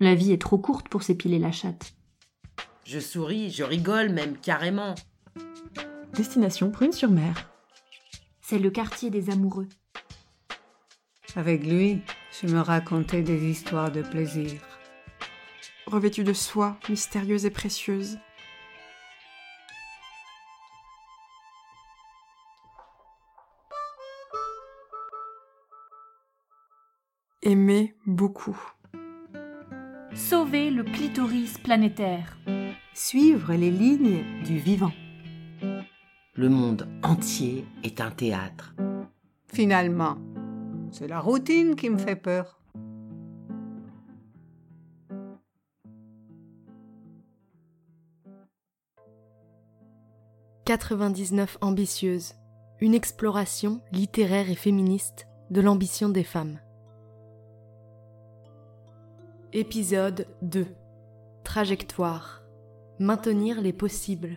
La vie est trop courte pour s'épiler la chatte. Je souris, je rigole même carrément. Destination Prune-sur-Mer. C'est le quartier des amoureux. Avec lui, je me racontais des histoires de plaisir. Revêtue de soie, mystérieuse et précieuse. Aimer beaucoup. Sauver le clitoris planétaire. Suivre les lignes du vivant. Le monde entier est un théâtre. Finalement, c'est la routine qui me fait peur. « 99 ambitieuses. Une exploration littéraire et féministe de l'ambition des femmes. Épisode 2 Trajectoire Maintenir les possibles.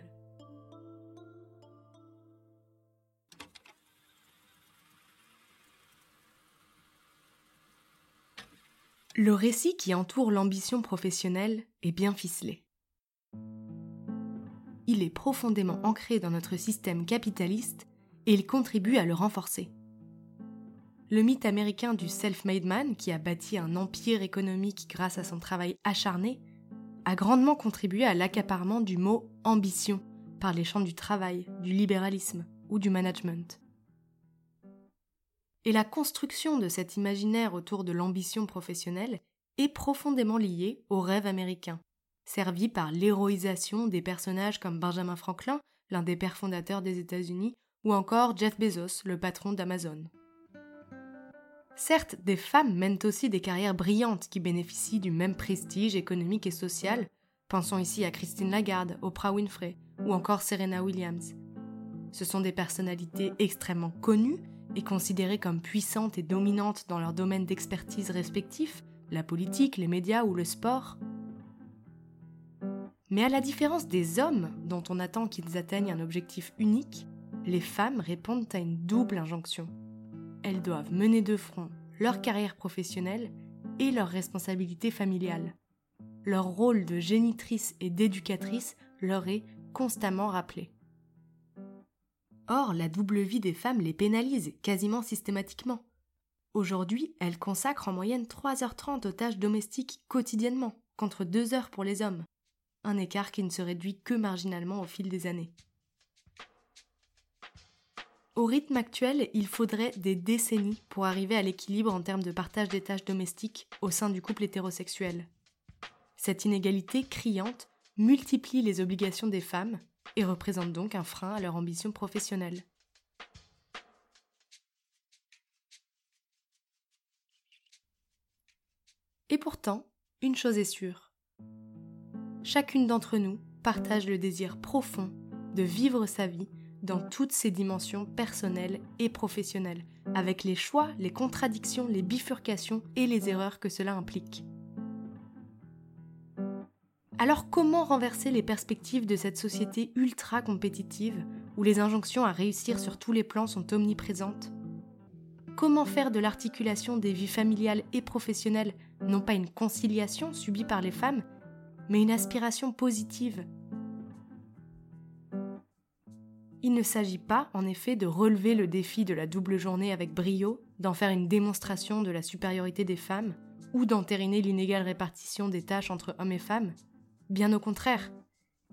Le récit qui entoure l'ambition professionnelle est bien ficelé. Il est profondément ancré dans notre système capitaliste et il contribue à le renforcer. Le mythe américain du self-made man, qui a bâti un empire économique grâce à son travail acharné, a grandement contribué à l'accaparement du mot ambition par les champs du travail, du libéralisme ou du management. Et la construction de cet imaginaire autour de l'ambition professionnelle est profondément liée au rêve américain, servi par l'héroïsation des personnages comme Benjamin Franklin, l'un des pères fondateurs des États-Unis, ou encore Jeff Bezos, le patron d'Amazon. Certes, des femmes mènent aussi des carrières brillantes qui bénéficient du même prestige économique et social. Pensons ici à Christine Lagarde, Oprah Winfrey ou encore Serena Williams. Ce sont des personnalités extrêmement connues et considérées comme puissantes et dominantes dans leur domaine d'expertise respectifs, la politique, les médias ou le sport. Mais à la différence des hommes, dont on attend qu'ils atteignent un objectif unique, les femmes répondent à une double injonction. Elles doivent mener de front leur carrière professionnelle et leurs responsabilités familiales. Leur rôle de génitrice et d'éducatrice leur est constamment rappelé. Or, la double vie des femmes les pénalise quasiment systématiquement. Aujourd'hui, elles consacrent en moyenne 3h30 aux tâches domestiques quotidiennement, contre 2 heures pour les hommes. Un écart qui ne se réduit que marginalement au fil des années. Au rythme actuel, il faudrait des décennies pour arriver à l'équilibre en termes de partage des tâches domestiques au sein du couple hétérosexuel. Cette inégalité criante multiplie les obligations des femmes et représente donc un frein à leur ambition professionnelle. Et pourtant, une chose est sûre. Chacune d'entre nous partage le désir profond de vivre sa vie dans toutes ses dimensions personnelles et professionnelles, avec les choix, les contradictions, les bifurcations et les erreurs que cela implique. Alors comment renverser les perspectives de cette société ultra compétitive où les injonctions à réussir sur tous les plans sont omniprésentes? Comment faire de l'articulation des vies familiales et professionnelles non pas une conciliation subie par les femmes, mais une aspiration positive il ne s'agit pas, en effet, de relever le défi de la double journée avec brio, d'en faire une démonstration de la supériorité des femmes, ou d'entériner l'inégale répartition des tâches entre hommes et femmes. Bien au contraire,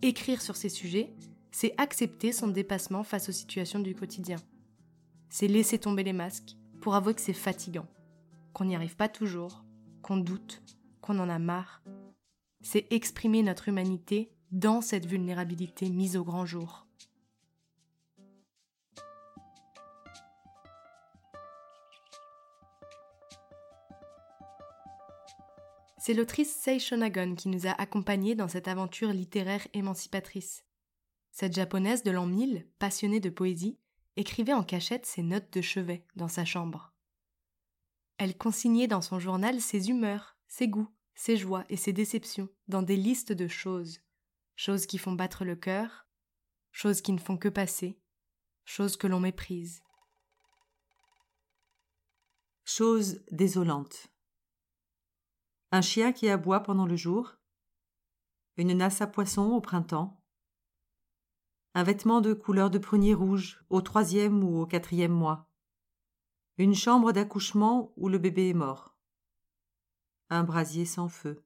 écrire sur ces sujets, c'est accepter son dépassement face aux situations du quotidien. C'est laisser tomber les masques pour avouer que c'est fatigant, qu'on n'y arrive pas toujours, qu'on doute, qu'on en a marre. C'est exprimer notre humanité dans cette vulnérabilité mise au grand jour. C'est l'autrice Sei Shonagon qui nous a accompagnés dans cette aventure littéraire émancipatrice. Cette japonaise de l'an 1000, passionnée de poésie, écrivait en cachette ses notes de chevet dans sa chambre. Elle consignait dans son journal ses humeurs, ses goûts, ses joies et ses déceptions dans des listes de choses. Choses qui font battre le cœur, choses qui ne font que passer, choses que l'on méprise. Choses désolantes. Un chien qui aboie pendant le jour, une nasse à poisson au printemps, un vêtement de couleur de prunier rouge au troisième ou au quatrième mois, une chambre d'accouchement où le bébé est mort, un brasier sans feu,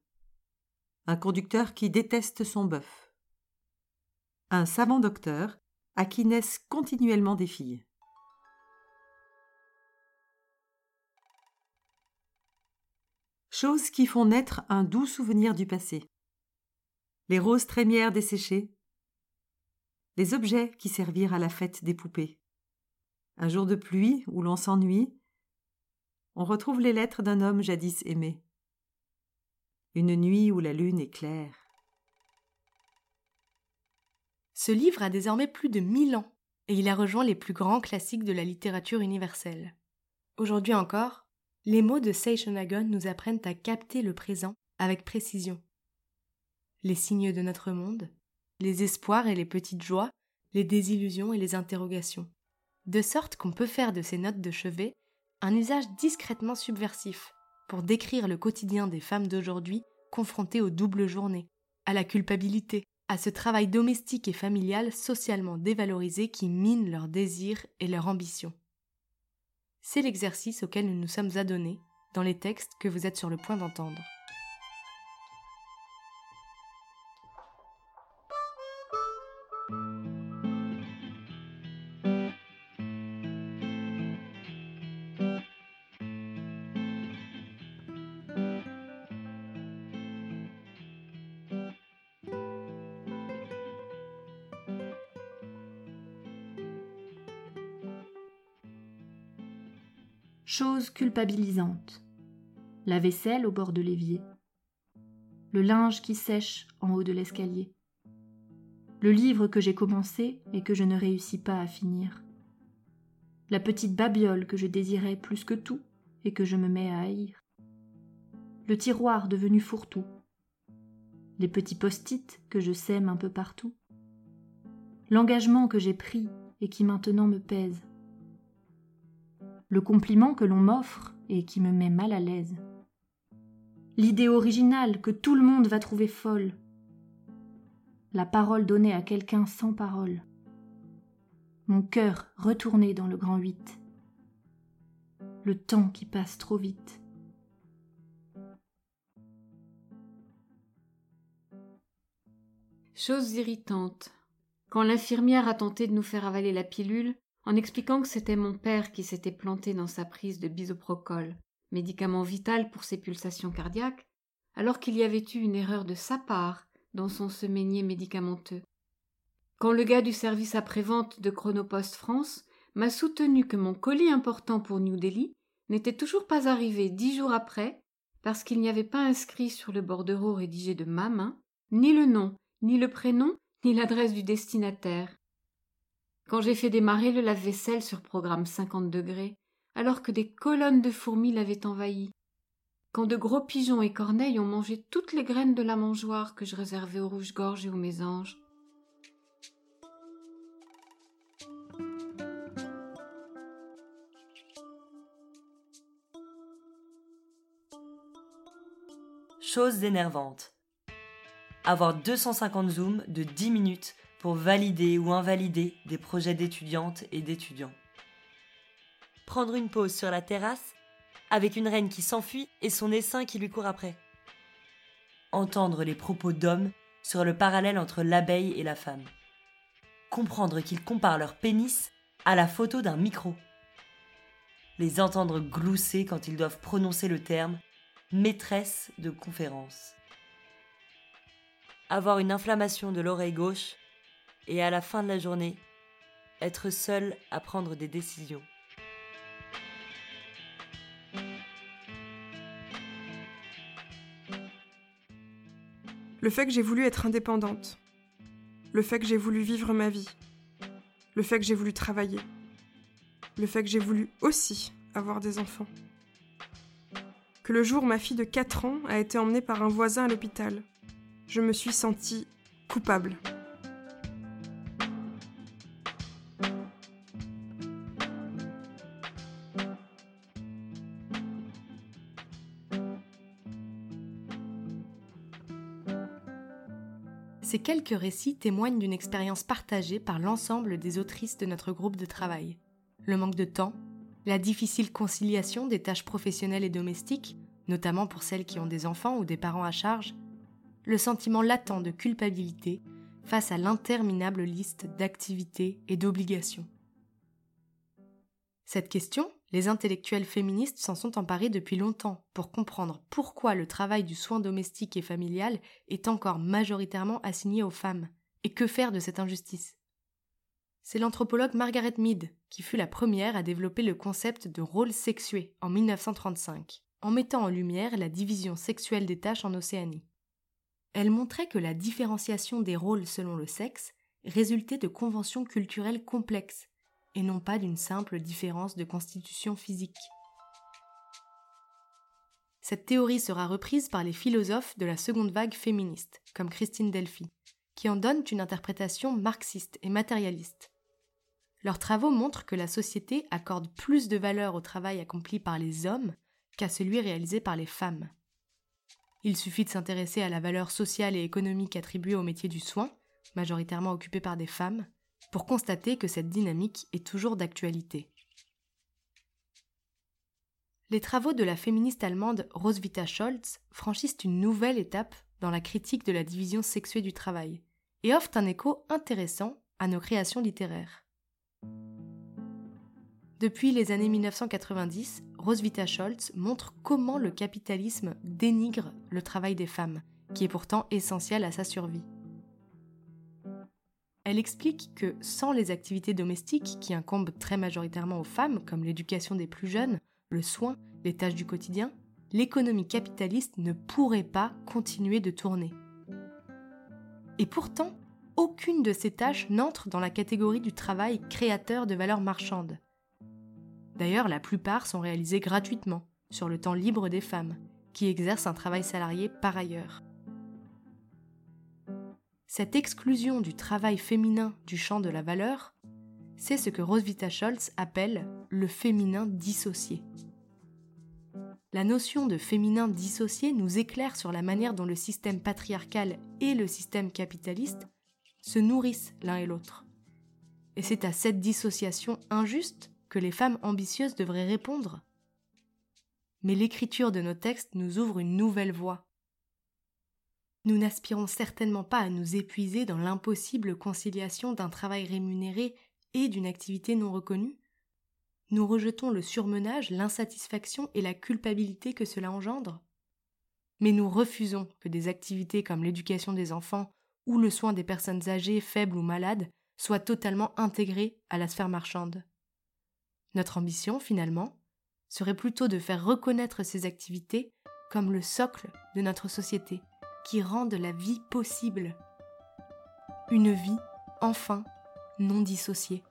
un conducteur qui déteste son bœuf, un savant docteur à qui naissent continuellement des filles. Choses qui font naître un doux souvenir du passé. Les roses trémières desséchées, les objets qui servirent à la fête des poupées. Un jour de pluie où l'on s'ennuie, on retrouve les lettres d'un homme jadis aimé. Une nuit où la lune est claire. Ce livre a désormais plus de mille ans et il a rejoint les plus grands classiques de la littérature universelle. Aujourd'hui encore, les mots de Seishonagon nous apprennent à capter le présent avec précision. Les signes de notre monde, les espoirs et les petites joies, les désillusions et les interrogations. De sorte qu'on peut faire de ces notes de chevet un usage discrètement subversif pour décrire le quotidien des femmes d'aujourd'hui confrontées aux doubles journées, à la culpabilité, à ce travail domestique et familial socialement dévalorisé qui mine leurs désirs et leurs ambitions. C'est l'exercice auquel nous nous sommes adonnés dans les textes que vous êtes sur le point d'entendre. Chose culpabilisante. La vaisselle au bord de l'évier. Le linge qui sèche en haut de l'escalier. Le livre que j'ai commencé et que je ne réussis pas à finir. La petite babiole que je désirais plus que tout et que je me mets à haïr. Le tiroir devenu fourre-tout. Les petits post-it que je sème un peu partout. L'engagement que j'ai pris et qui maintenant me pèse le compliment que l'on m'offre et qui me met mal à l'aise. L'idée originale que tout le monde va trouver folle. La parole donnée à quelqu'un sans parole. Mon cœur retourné dans le grand huit. Le temps qui passe trop vite. Chose irritante. Quand l'infirmière a tenté de nous faire avaler la pilule, en expliquant que c'était mon père qui s'était planté dans sa prise de bisoprocol, médicament vital pour ses pulsations cardiaques, alors qu'il y avait eu une erreur de sa part dans son semainier médicamenteux. Quand le gars du service après-vente de Chronopost France m'a soutenu que mon colis important pour New Delhi n'était toujours pas arrivé dix jours après, parce qu'il n'y avait pas inscrit sur le bordereau rédigé de ma main ni le nom, ni le prénom, ni l'adresse du destinataire quand j'ai fait démarrer le lave-vaisselle sur programme 50 degrés, alors que des colonnes de fourmis l'avaient envahi, quand de gros pigeons et corneilles ont mangé toutes les graines de la mangeoire que je réservais aux rouges-gorges et aux mésanges. Chose énervante. Avoir 250 zooms de 10 minutes pour valider ou invalider des projets d'étudiantes et d'étudiants. Prendre une pause sur la terrasse avec une reine qui s'enfuit et son essaim qui lui court après. Entendre les propos d'hommes sur le parallèle entre l'abeille et la femme. Comprendre qu'ils comparent leur pénis à la photo d'un micro. Les entendre glousser quand ils doivent prononcer le terme maîtresse de conférence. Avoir une inflammation de l'oreille gauche et à la fin de la journée, être seul à prendre des décisions. Le fait que j'ai voulu être indépendante. Le fait que j'ai voulu vivre ma vie. Le fait que j'ai voulu travailler. Le fait que j'ai voulu aussi avoir des enfants. Que le jour où ma fille de 4 ans a été emmenée par un voisin à l'hôpital, je me suis sentie coupable. Ces quelques récits témoignent d'une expérience partagée par l'ensemble des autrices de notre groupe de travail. Le manque de temps, la difficile conciliation des tâches professionnelles et domestiques, notamment pour celles qui ont des enfants ou des parents à charge, le sentiment latent de culpabilité face à l'interminable liste d'activités et d'obligations. Cette question, les intellectuels féministes s'en sont emparés depuis longtemps pour comprendre pourquoi le travail du soin domestique et familial est encore majoritairement assigné aux femmes, et que faire de cette injustice? C'est l'anthropologue Margaret Mead qui fut la première à développer le concept de rôle sexué en 1935, en mettant en lumière la division sexuelle des tâches en Océanie. Elle montrait que la différenciation des rôles selon le sexe résultait de conventions culturelles complexes et non pas d'une simple différence de constitution physique. Cette théorie sera reprise par les philosophes de la seconde vague féministe, comme Christine Delphi, qui en donnent une interprétation marxiste et matérialiste. Leurs travaux montrent que la société accorde plus de valeur au travail accompli par les hommes qu'à celui réalisé par les femmes. Il suffit de s'intéresser à la valeur sociale et économique attribuée au métier du soin, majoritairement occupé par des femmes, pour constater que cette dynamique est toujours d'actualité. Les travaux de la féministe allemande Roswitha Scholz franchissent une nouvelle étape dans la critique de la division sexuée du travail et offrent un écho intéressant à nos créations littéraires. Depuis les années 1990, Roswitha Scholz montre comment le capitalisme dénigre le travail des femmes, qui est pourtant essentiel à sa survie. Elle explique que sans les activités domestiques qui incombent très majoritairement aux femmes, comme l'éducation des plus jeunes, le soin, les tâches du quotidien, l'économie capitaliste ne pourrait pas continuer de tourner. Et pourtant, aucune de ces tâches n'entre dans la catégorie du travail créateur de valeur marchande. D'ailleurs, la plupart sont réalisées gratuitement, sur le temps libre des femmes, qui exercent un travail salarié par ailleurs. Cette exclusion du travail féminin du champ de la valeur, c'est ce que Roswitha Scholz appelle le féminin dissocié. La notion de féminin dissocié nous éclaire sur la manière dont le système patriarcal et le système capitaliste se nourrissent l'un et l'autre. Et c'est à cette dissociation injuste que les femmes ambitieuses devraient répondre. Mais l'écriture de nos textes nous ouvre une nouvelle voie, nous n'aspirons certainement pas à nous épuiser dans l'impossible conciliation d'un travail rémunéré et d'une activité non reconnue. Nous rejetons le surmenage, l'insatisfaction et la culpabilité que cela engendre. Mais nous refusons que des activités comme l'éducation des enfants ou le soin des personnes âgées, faibles ou malades soient totalement intégrées à la sphère marchande. Notre ambition, finalement, serait plutôt de faire reconnaître ces activités comme le socle de notre société qui rendent la vie possible. Une vie, enfin, non dissociée.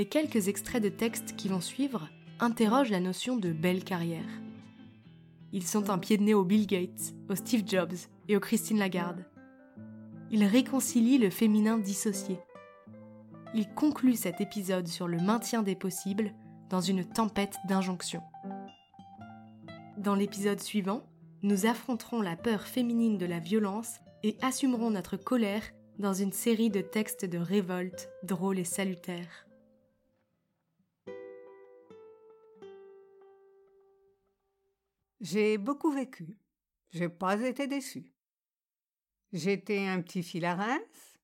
Les quelques extraits de textes qui vont suivre interrogent la notion de belle carrière. Ils sont un pied de nez au Bill Gates, au Steve Jobs et au Christine Lagarde. Ils réconcilient le féminin dissocié. Ils concluent cet épisode sur le maintien des possibles dans une tempête d'injonctions. Dans l'épisode suivant, nous affronterons la peur féminine de la violence et assumerons notre colère dans une série de textes de révolte drôles et salutaires. J'ai beaucoup vécu. J'ai pas été déçu. J'étais un petit fil à Reims.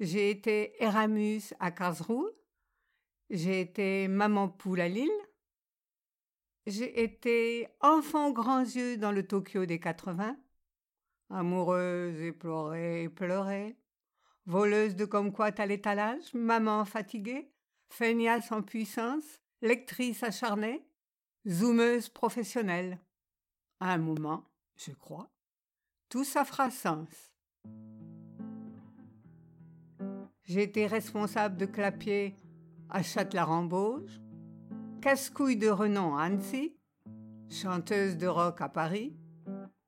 J'ai été Eramus à Karlsruhe. J'ai été maman poule à Lille. J'ai été enfant grands yeux dans le Tokyo des 80. Amoureuse et pleurer et pleurer. Voleuse de quoi à l'étalage, maman fatiguée, feignasse en puissance, lectrice acharnée, zoomeuse professionnelle à un moment, je crois, tout ça fera sens. J'ai été responsable de clapier à Châtellerault-Bauge, casse-couille de renom à Annecy, chanteuse de rock à Paris,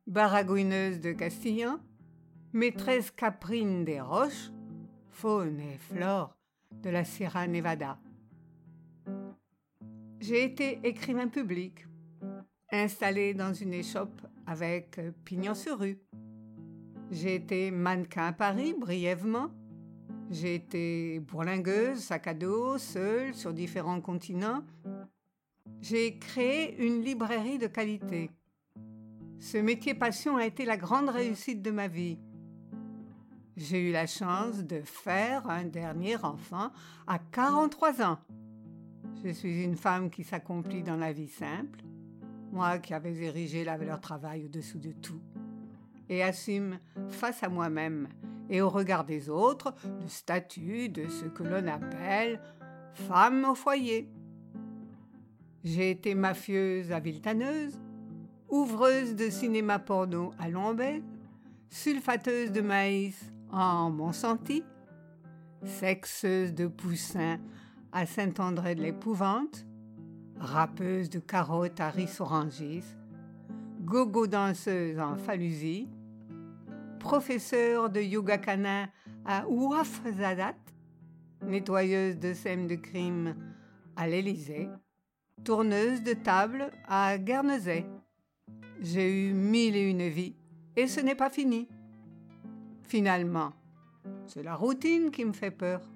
baragouineuse de Castillan, maîtresse caprine des roches, faune et flore de la Sierra Nevada. J'ai été écrivain public, installé dans une échoppe avec pignon sur rue. J'ai été mannequin à Paris brièvement. J'ai été bourlingueuse, sac à dos, seule sur différents continents. J'ai créé une librairie de qualité. Ce métier passion a été la grande réussite de ma vie. J'ai eu la chance de faire un dernier enfant à 43 ans. Je suis une femme qui s'accomplit dans la vie simple, moi qui avais érigé la valeur travail au-dessous de tout, et assume face à moi-même et au regard des autres le statut de ce que l'on appelle femme au foyer. J'ai été mafieuse à Viltaneuse, ouvreuse de cinéma porno à Lombay, sulfateuse de maïs en Monsanti, sexeuse de poussins à Saint-André de l'Épouvante, rappeuse de carottes à Rissorangis, gogo danseuse en Falusie, professeure de yoga canin à Ouafzadat, nettoyeuse de scènes de crime à l'Élysée, tourneuse de table à Guernesey. J'ai eu mille et une vies et ce n'est pas fini. Finalement, c'est la routine qui me fait peur. «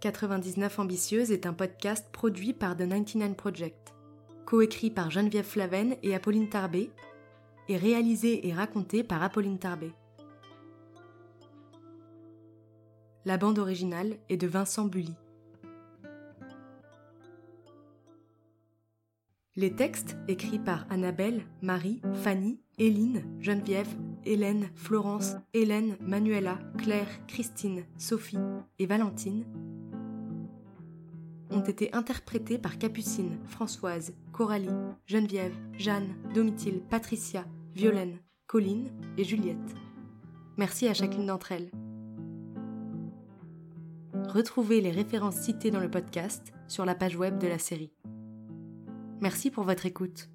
99 Ambitieuse est un podcast produit par The 99 Project, coécrit par Geneviève Flaven et Apolline Tarbé, et réalisé et raconté par Apolline Tarbé. La bande originale est de Vincent Bully. Les textes écrits par Annabelle, Marie, Fanny, Éline, Geneviève, Hélène, Florence, Hélène, Manuela, Claire, Christine, Sophie et Valentine ont été interprétés par Capucine, Françoise, Coralie, Geneviève, Jeanne, Domitille, Patricia, Violaine, Colline et Juliette. Merci à chacune d'entre elles. Retrouvez les références citées dans le podcast sur la page web de la série. Merci pour votre écoute.